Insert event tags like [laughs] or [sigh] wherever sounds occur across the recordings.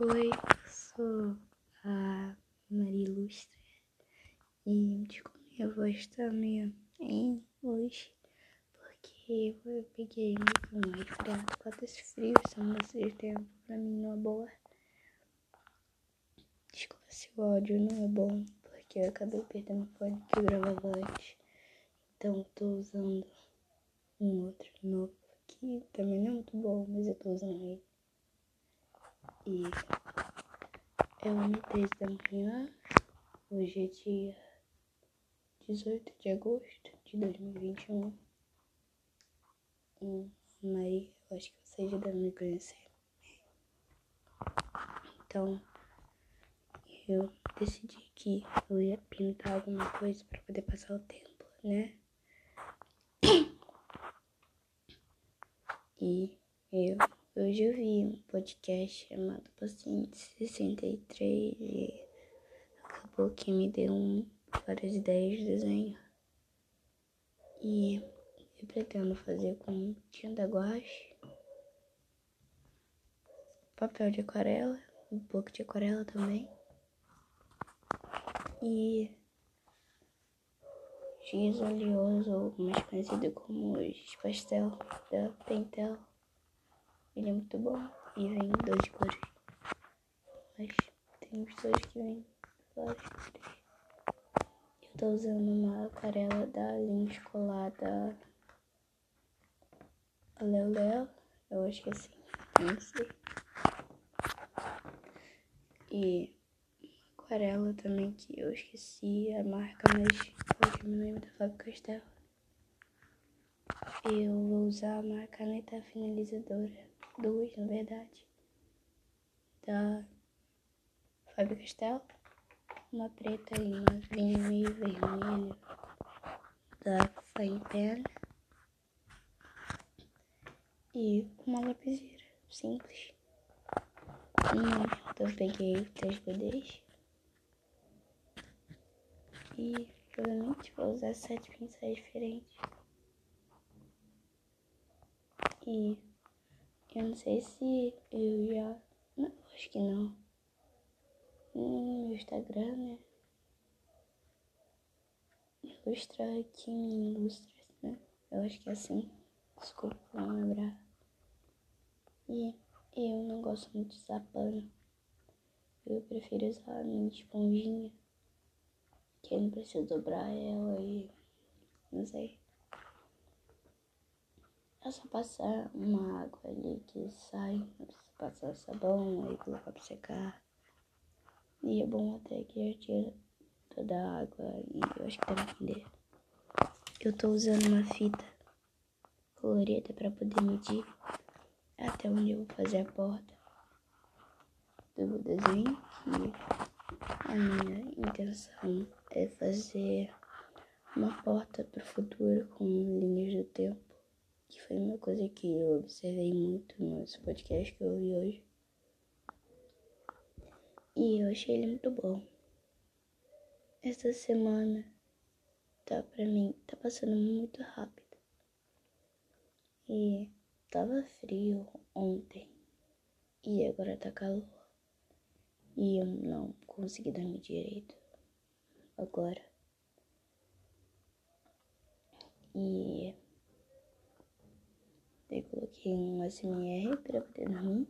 Oi, eu sou a Maria Ilustre e desculpa minha voz tá meio em hoje porque eu peguei muito mais por causa desse frio, essa mudança de tempo pra mim não é boa. Desculpa se o áudio não é bom porque eu acabei perdendo o fone que eu gravava antes, então tô usando um outro novo que também não é muito bom, mas eu tô usando ele. E é 1h13 da manhã, hoje é dia 18 de agosto de 2021. E Maria, eu acho que vocês já devem me conhecer. Então, eu decidi que eu ia pintar alguma coisa para poder passar o tempo, né? [coughs] E eu hoje eu vi um podcast chamado Paciente 63 e acabou que me deu um, várias ideias de desenho. E eu pretendo fazer com tinta guache, papel de aquarela, um pouco de aquarela também. E giz oleoso, mais conhecido como giz pastel da Pentel. Ele é muito bom e vem em duas cores. Mas tem dois que vêm várias. Eu tô usando uma aquarela da linha escolar da Leo Leo. Eu acho que é assim, não sei. E aquarela também que eu esqueci a marca, mas hoje me lembro da Fábio Castelo. Eu vou usar uma caneta finalizadora, duas na verdade, da Fábio Castelo, uma preta e uma vinho vermelho da Fine Pen e uma lapiseira simples. Hum, então eu peguei três BDs e provavelmente vou usar sete pincéis diferentes. E eu não sei se eu já. Não, acho que não. No meu Instagram, né? Ilustra aqui Ilustra, né? Eu acho que é assim. Desculpa não lembrar. E eu não gosto muito de usar pano. Eu prefiro usar a minha esponjinha. Que eu não preciso dobrar ela e. Não sei. É só passar uma água ali que sai, passar sabão, aí colocar pra secar. E é bom até que já tira toda a água e eu acho que pra entender. Eu tô usando uma fita colorida pra poder medir até onde eu vou fazer a porta do desenho. Que a minha intenção é fazer uma porta pro futuro com linhas do tempo que foi uma coisa que eu observei muito nesse podcast que eu ouvi hoje. E eu achei ele muito bom. Essa semana tá pra mim, tá passando muito rápido. E tava frio ontem. E agora tá calor. E eu não consegui dormir direito. Agora. E eu coloquei um SMR pra poder dormir.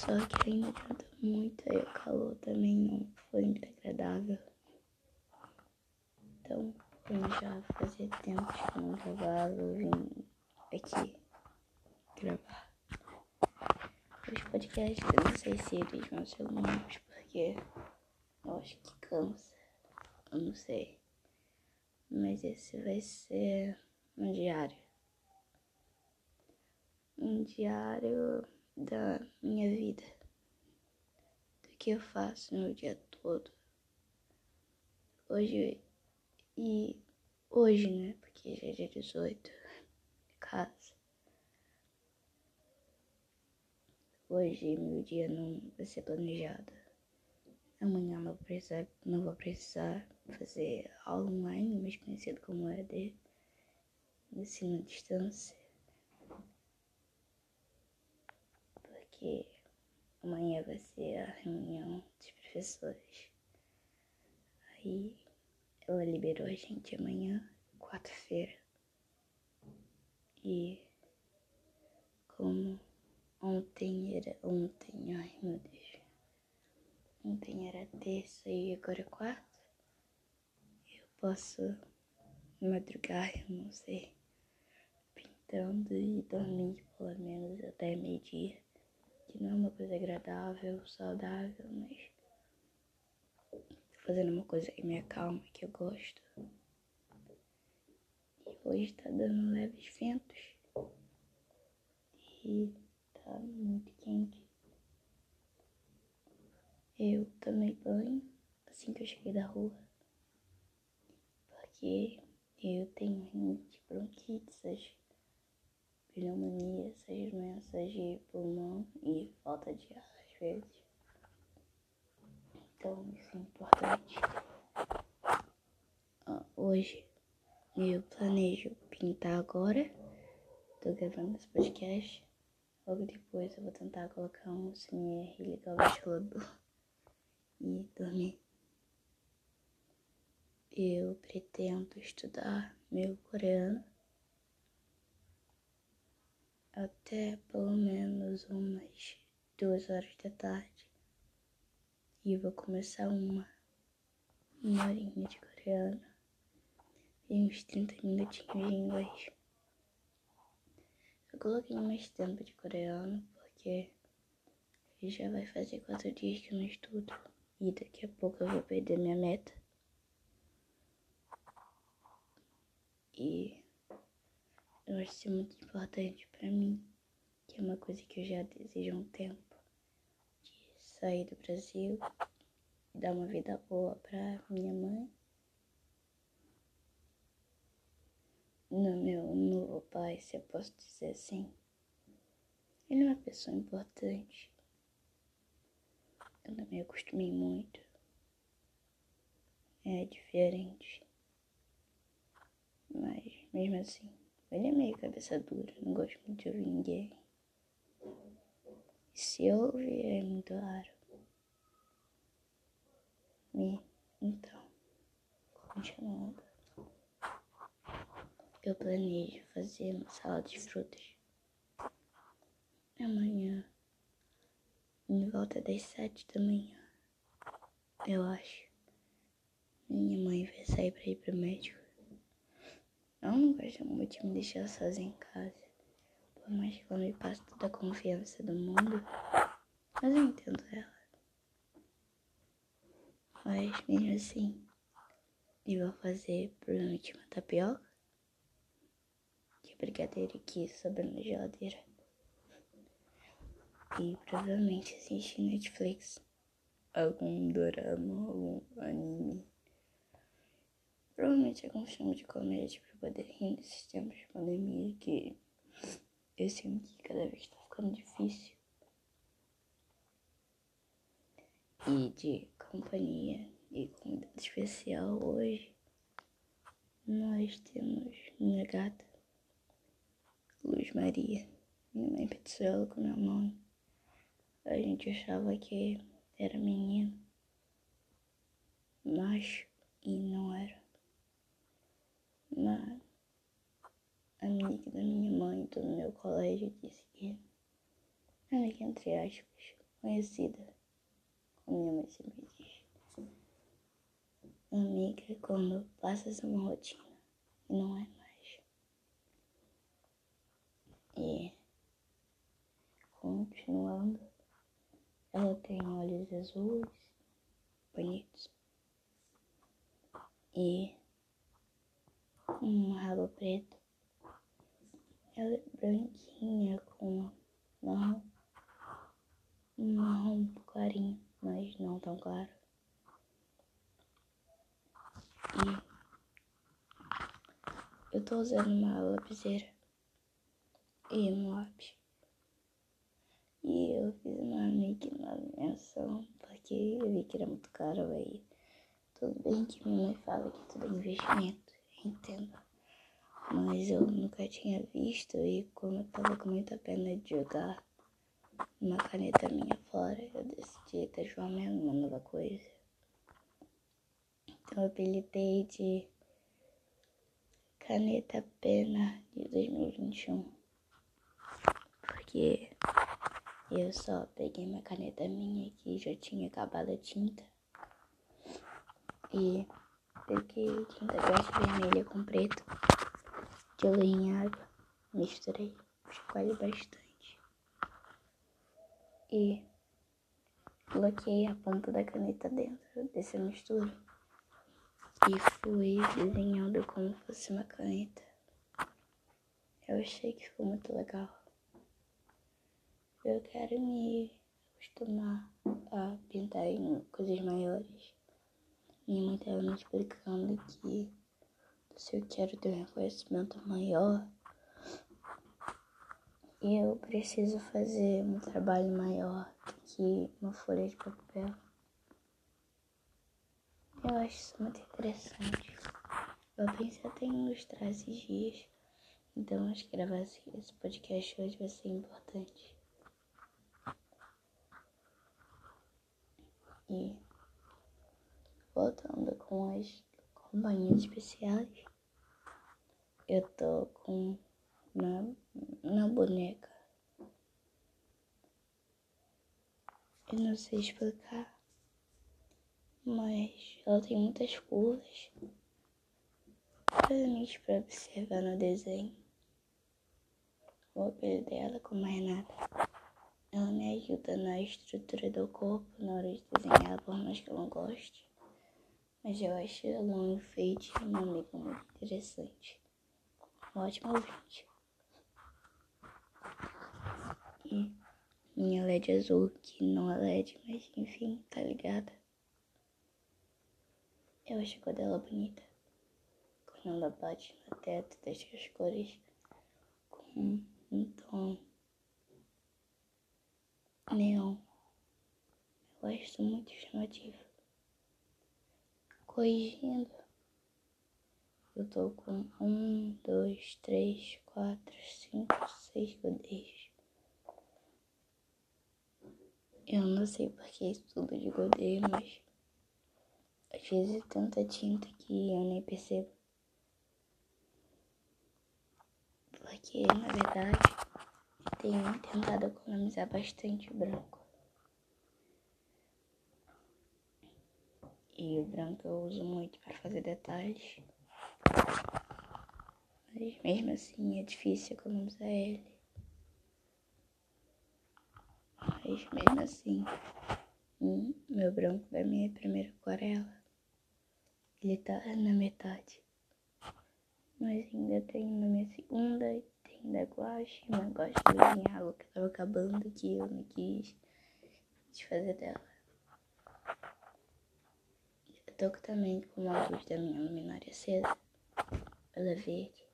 Só que ainda adianta muito, aí o calor também não foi muito agradável. Então, como já fazia tempo que não gravava, eu vim aqui gravar. Os podcasts, eu não sei se eles vão ser longos, porque eu acho que cansa. Eu não sei. Mas esse vai ser um diário um diário da minha vida, do que eu faço no dia todo. Hoje e hoje, né? Porque já é dia 18, casa. [laughs] Hoje meu dia não vai ser planejado. Amanhã não vou precisar, não vou precisar fazer aula online, mais conhecido como EAD, ensino à distância. Porque amanhã vai ser a reunião dos professores. Aí ela liberou a gente amanhã, quarta-feira. E como ontem era ontem, ai meu Deus. Ontem era terça e agora é quarta. Eu posso madrugar, eu não sei, pintando e dormir pelo menos até meio-dia. Que não é uma coisa agradável, saudável, mas tô fazendo uma coisa que me acalma, que eu gosto. E hoje tá dando leves ventos. E tá muito quente. Eu tomei banho assim que eu cheguei da rua. Porque eu tenho rinite, bronquite, essas pneumonia, essas doenças de pulmão e falta de ar às vezes. Então isso é importante. Hoje eu planejo pintar agora. Tô gravando esse podcast. Logo depois eu vou tentar colocar um CMR e ligar o ventilador e dormir. Eu pretendo estudar meu coreano até pelo menos umas duas horas da tarde. E vou começar uma, uma horinha de coreano e uns 30 minutinhos de inglês. Eu coloquei mais tempo de coreano porque já vai fazer quatro dias que eu não estudo. E daqui a pouco eu vou perder minha meta. E eu acho isso muito importante para mim, que é uma coisa que eu já desejo há um tempo. De sair do Brasil e dar uma vida boa para minha mãe. No meu novo pai, se eu posso dizer assim. Ele é uma pessoa importante. Eu também acostumei muito. É diferente. Mas mesmo assim. Ele é meio cabeça dura, não gosto muito de ouvir ninguém. Se ouve, é muito raro. E, então, continuando. Eu planejo fazer uma salada de frutas. Amanhã, em volta das sete da manhã, eu acho. Minha mãe vai sair pra ir pro médico. Eu não gosto muito de me deixar sozinha em casa. Por mais que ela me passe toda a confiança do mundo. Mas eu entendo ela. Mas mesmo assim, eu vou fazer provavelmente uma tapioca. De brigadeiro aqui sobrando na geladeira. E provavelmente assistir Netflix. Algum dorama, algum anime. Provavelmente algum filme de comédia pra poder rir nesses tempos de pandemia que eu sinto que cada vez tá ficando difícil. E de companhia e convidado especial hoje nós temos minha gata Luz Maria. Minha mãe pediu ela com meu nome. A gente achava que era menino, macho, e não era uma amiga da minha mãe do meu colégio disse que amiga entre aspas, conhecida, como minha mãe sempre diz. Amiga quando passa a ser uma rotina e não é mais. E continuando, ela tem olhos azuis, bonitos. E um rabo preto. Ela é branquinha com marrom, um marrom clarinho, mas não tão claro. E eu tô usando uma lapiseira e um lápis. E eu fiz uma menção porque eu vi que era muito caro aí. Tudo bem que minha mãe fala que tudo é investimento entendo. Mas eu nunca tinha visto e como eu tava com muita pena de jogar, uma caneta minha fora, eu decidi transformar uma nova coisa. Então eu apelidei de caneta pena de 2021. Porque eu só peguei minha caneta minha que já tinha acabado a tinta. E peguei tinta verde vermelha com preto. Joguei em água, misturei, chacoalhei bastante. E coloquei a ponta da caneta dentro dessa mistura. E fui desenhando como fosse uma caneta. Eu achei que ficou muito legal. Eu quero me acostumar a pintar em coisas maiores. Minha mãe me explicando que se eu quero ter um reconhecimento maior, eu preciso fazer um trabalho maior que uma folha de papel. Eu acho isso muito interessante. Eu pensei até em ilustrar esses dias. Então acho que gravar esse podcast hoje vai ser importante. E voltando com as companhias especiais, eu tô com na, na boneca. Eu não sei explicar mas ela tem muitas curvas. Provavelmente para observar no desenho. O apelido dela como Renata. Ela me ajuda na estrutura do corpo na hora de desenhar, por mais que eu não goste. Mas eu acho ela um enfeite e uma muito interessante. Um ótimo ouvinte. E minha LED azul, que não é LED, mas enfim, tá ligada? Eu acho a cor dela bonita. Quando ela bate no teto, deixa as cores com um tom neon. Eu acho muito chamativo. Corrigindo. Eu tô com um, dois, três, quatro, cinco, seis godês. Eu não sei porque é isso tudo de godê, mas às vezes é tanta tinta que eu nem percebo. Porque, na verdade, tenho tentado economizar bastante branco. E o branco eu uso muito para fazer detalhes. Mas mesmo assim é difícil economizar ele. Mas mesmo assim, hum, meu branco é minha primeira aquarela. Ele tá na metade. Mas ainda tem na minha segunda, tem da guache, mas guache em água que tava acabando que eu não quis desfazer dela. Tô também com a luz da minha luminária acesa. Ela é verde.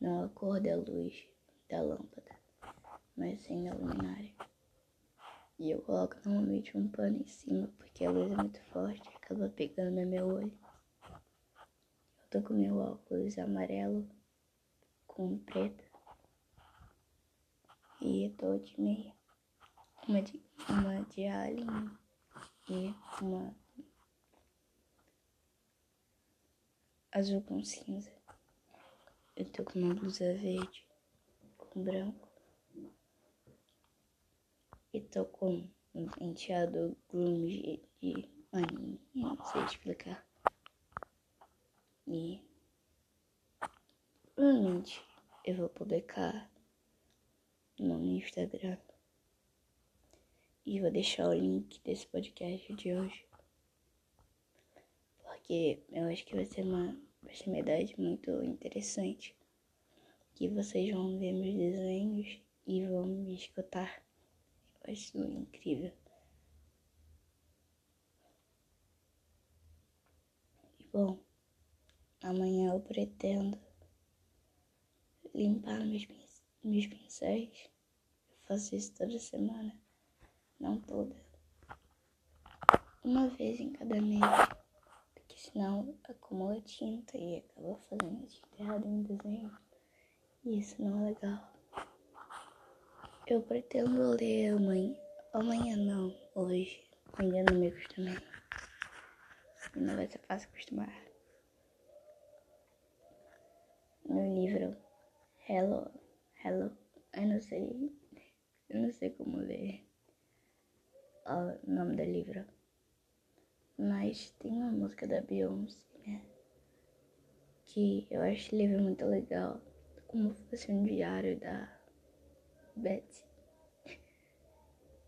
Não a cor da luz da lâmpada, mas sim da luminária. E eu coloco normalmente um pano em cima porque a luz é muito forte e acaba pegando no meu olho. Eu tô com meu óculos amarelo com preto. E eu tô de meia. Uma de, uma de alien e uma azul com cinza. Eu tô com uma blusa verde com branco. E tô com um penteado grunge de anime. Não sei explicar. E provavelmente eu vou publicar no Instagram. E vou deixar o link desse podcast de hoje. Porque eu acho que vai ser uma, idade muito interessante. Que vocês vão ver meus desenhos e vão me escutar. Vai ser incrível. E bom, amanhã eu pretendo limpar meus, meus pincéis. Eu faço isso toda semana, não toda. Uma vez em cada mês, senão acumula tinta e acaba fazendo tinta errada em desenho. E isso não é legal. Eu pretendo ler amanhã. Amanhã não, hoje. Ainda não me acostumei. Não vai ser fácil acostumar. No livro Hello. Hello. Eu não sei. Eu não sei como ler o nome do livro. Mas tem uma música da Beyoncé, né? Que eu acho livro muito legal. Como fosse um diário da Betsy.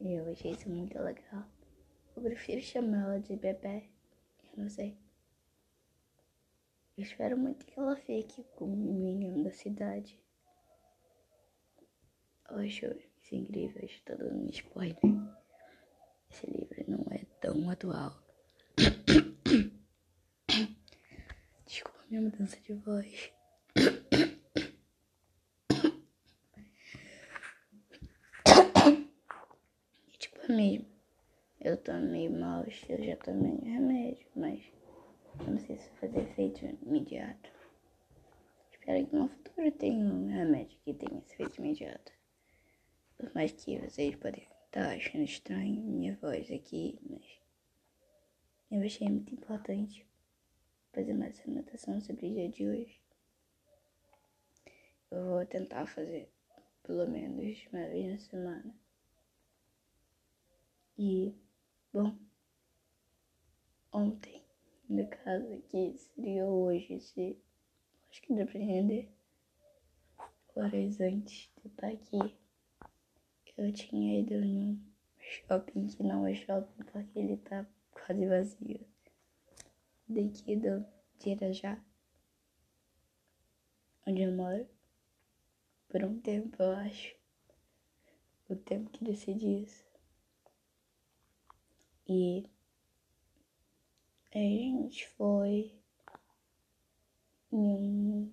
Eu achei isso muito legal. Eu prefiro chamar ela de Bebê. Eu não sei. Eu espero muito que ela fique com o menino da cidade. Eu acho isso incrível. Estou dando um spoiler. Esse livro não é tão atual. Desculpa minha mudança de voz. E, [coughs] tipo, é mesmo. Eu tô meio mal, eu já tomei remédio, mas não sei se vai fazer efeito imediato. Espero que no futuro tenha um remédio que tenha esse efeito imediato. Por mais que vocês podem estar achando estranho minha voz aqui, mas eu achei muito importante fazer mais anotação sobre o dia de hoje. Eu vou tentar fazer pelo menos uma vez na semana. E, bom, ontem, no caso que seria hoje, se acho que dá pra entender, horas antes de estar aqui, eu tinha ido num shopping que não é shopping porque ele tá quase vazio. Daqui do de Irajá, onde eu moro, por um tempo, eu acho. O tempo que decidi isso. E a gente foi em um,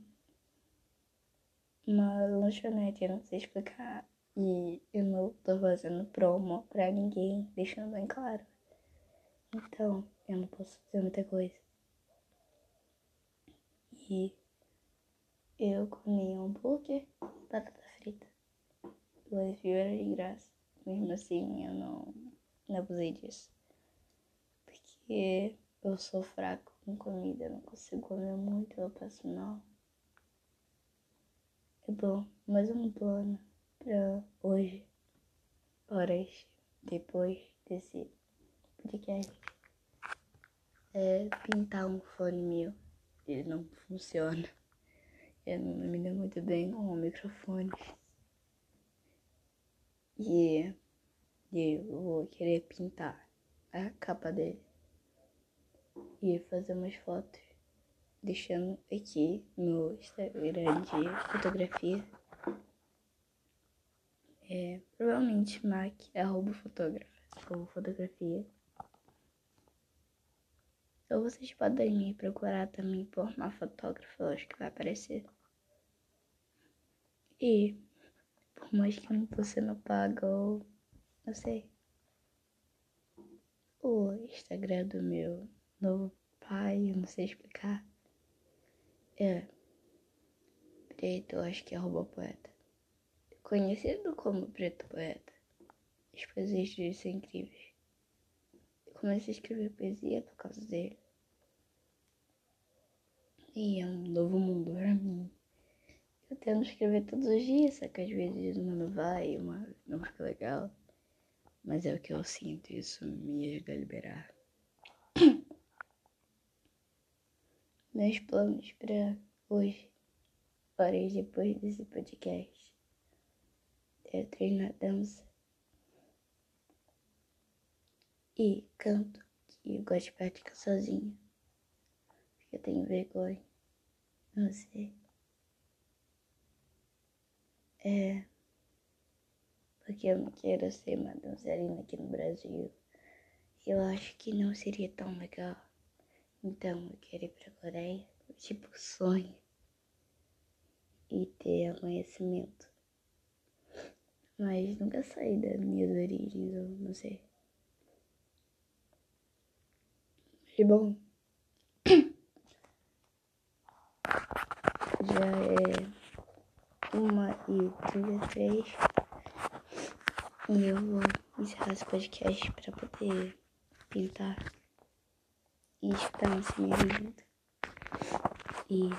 uma lanchonete, eu não sei explicar. E eu não tô fazendo promo pra ninguém, deixando bem claro. Então, eu não posso dizer muita coisa. E eu comi hambúrguer e batata frita. Duas euros de graça. Mesmo assim, eu não, não abusei disso. Porque eu sou fraco com comida, eu não consigo comer muito, eu passo mal. É bom, mais um plano pra hoje, horas depois desse podcast, é pintar um fone meu. Ele não funciona. Eu não me deu muito bem com o microfone. E eu vou querer pintar a capa dele e fazer umas fotos, deixando aqui no Instagram de fotografia. É, provavelmente Mac, arroba fotógrafa, ou fotografia. Ou vocês podem me procurar também por uma fotógrafa, eu acho que vai aparecer. E por mais que não tô paga ou não sei. O Instagram do meu novo pai, eu não sei explicar. É preto, eu acho que é arroba poeta. Conhecido como preto poeta. As poesias dele são incríveis. Comecei a escrever poesia por causa dele. E é um novo mundo pra mim. Eu tento escrever todos os dias, só que às vezes uma não vai, uma não fica legal. Mas é o que eu sinto, isso me ajuda a liberar. [coughs] Meus planos para hoje, horas depois desse podcast, é treinar dança e canto, que eu gosto de praticar sozinha, porque eu tenho vergonha, não sei. É. Porque eu não quero ser uma dançarina aqui no Brasil. Eu acho que não seria tão legal. Então eu quero ir pra Coreia, tipo sonho. E ter conhecimento. Mas nunca saí da minha origens, eu não sei. E bom. Já é uma e trinta e. E eu vou encerrar esse podcast pra poder pintar e escutar esse livro junto. E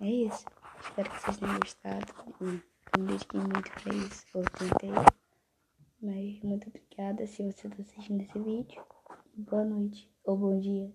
é isso. Espero que vocês tenham gostado. E me dediquei muito pra isso. Eu tentei. Mas muito obrigada se você está assistindo esse vídeo. Boa noite ou bom dia.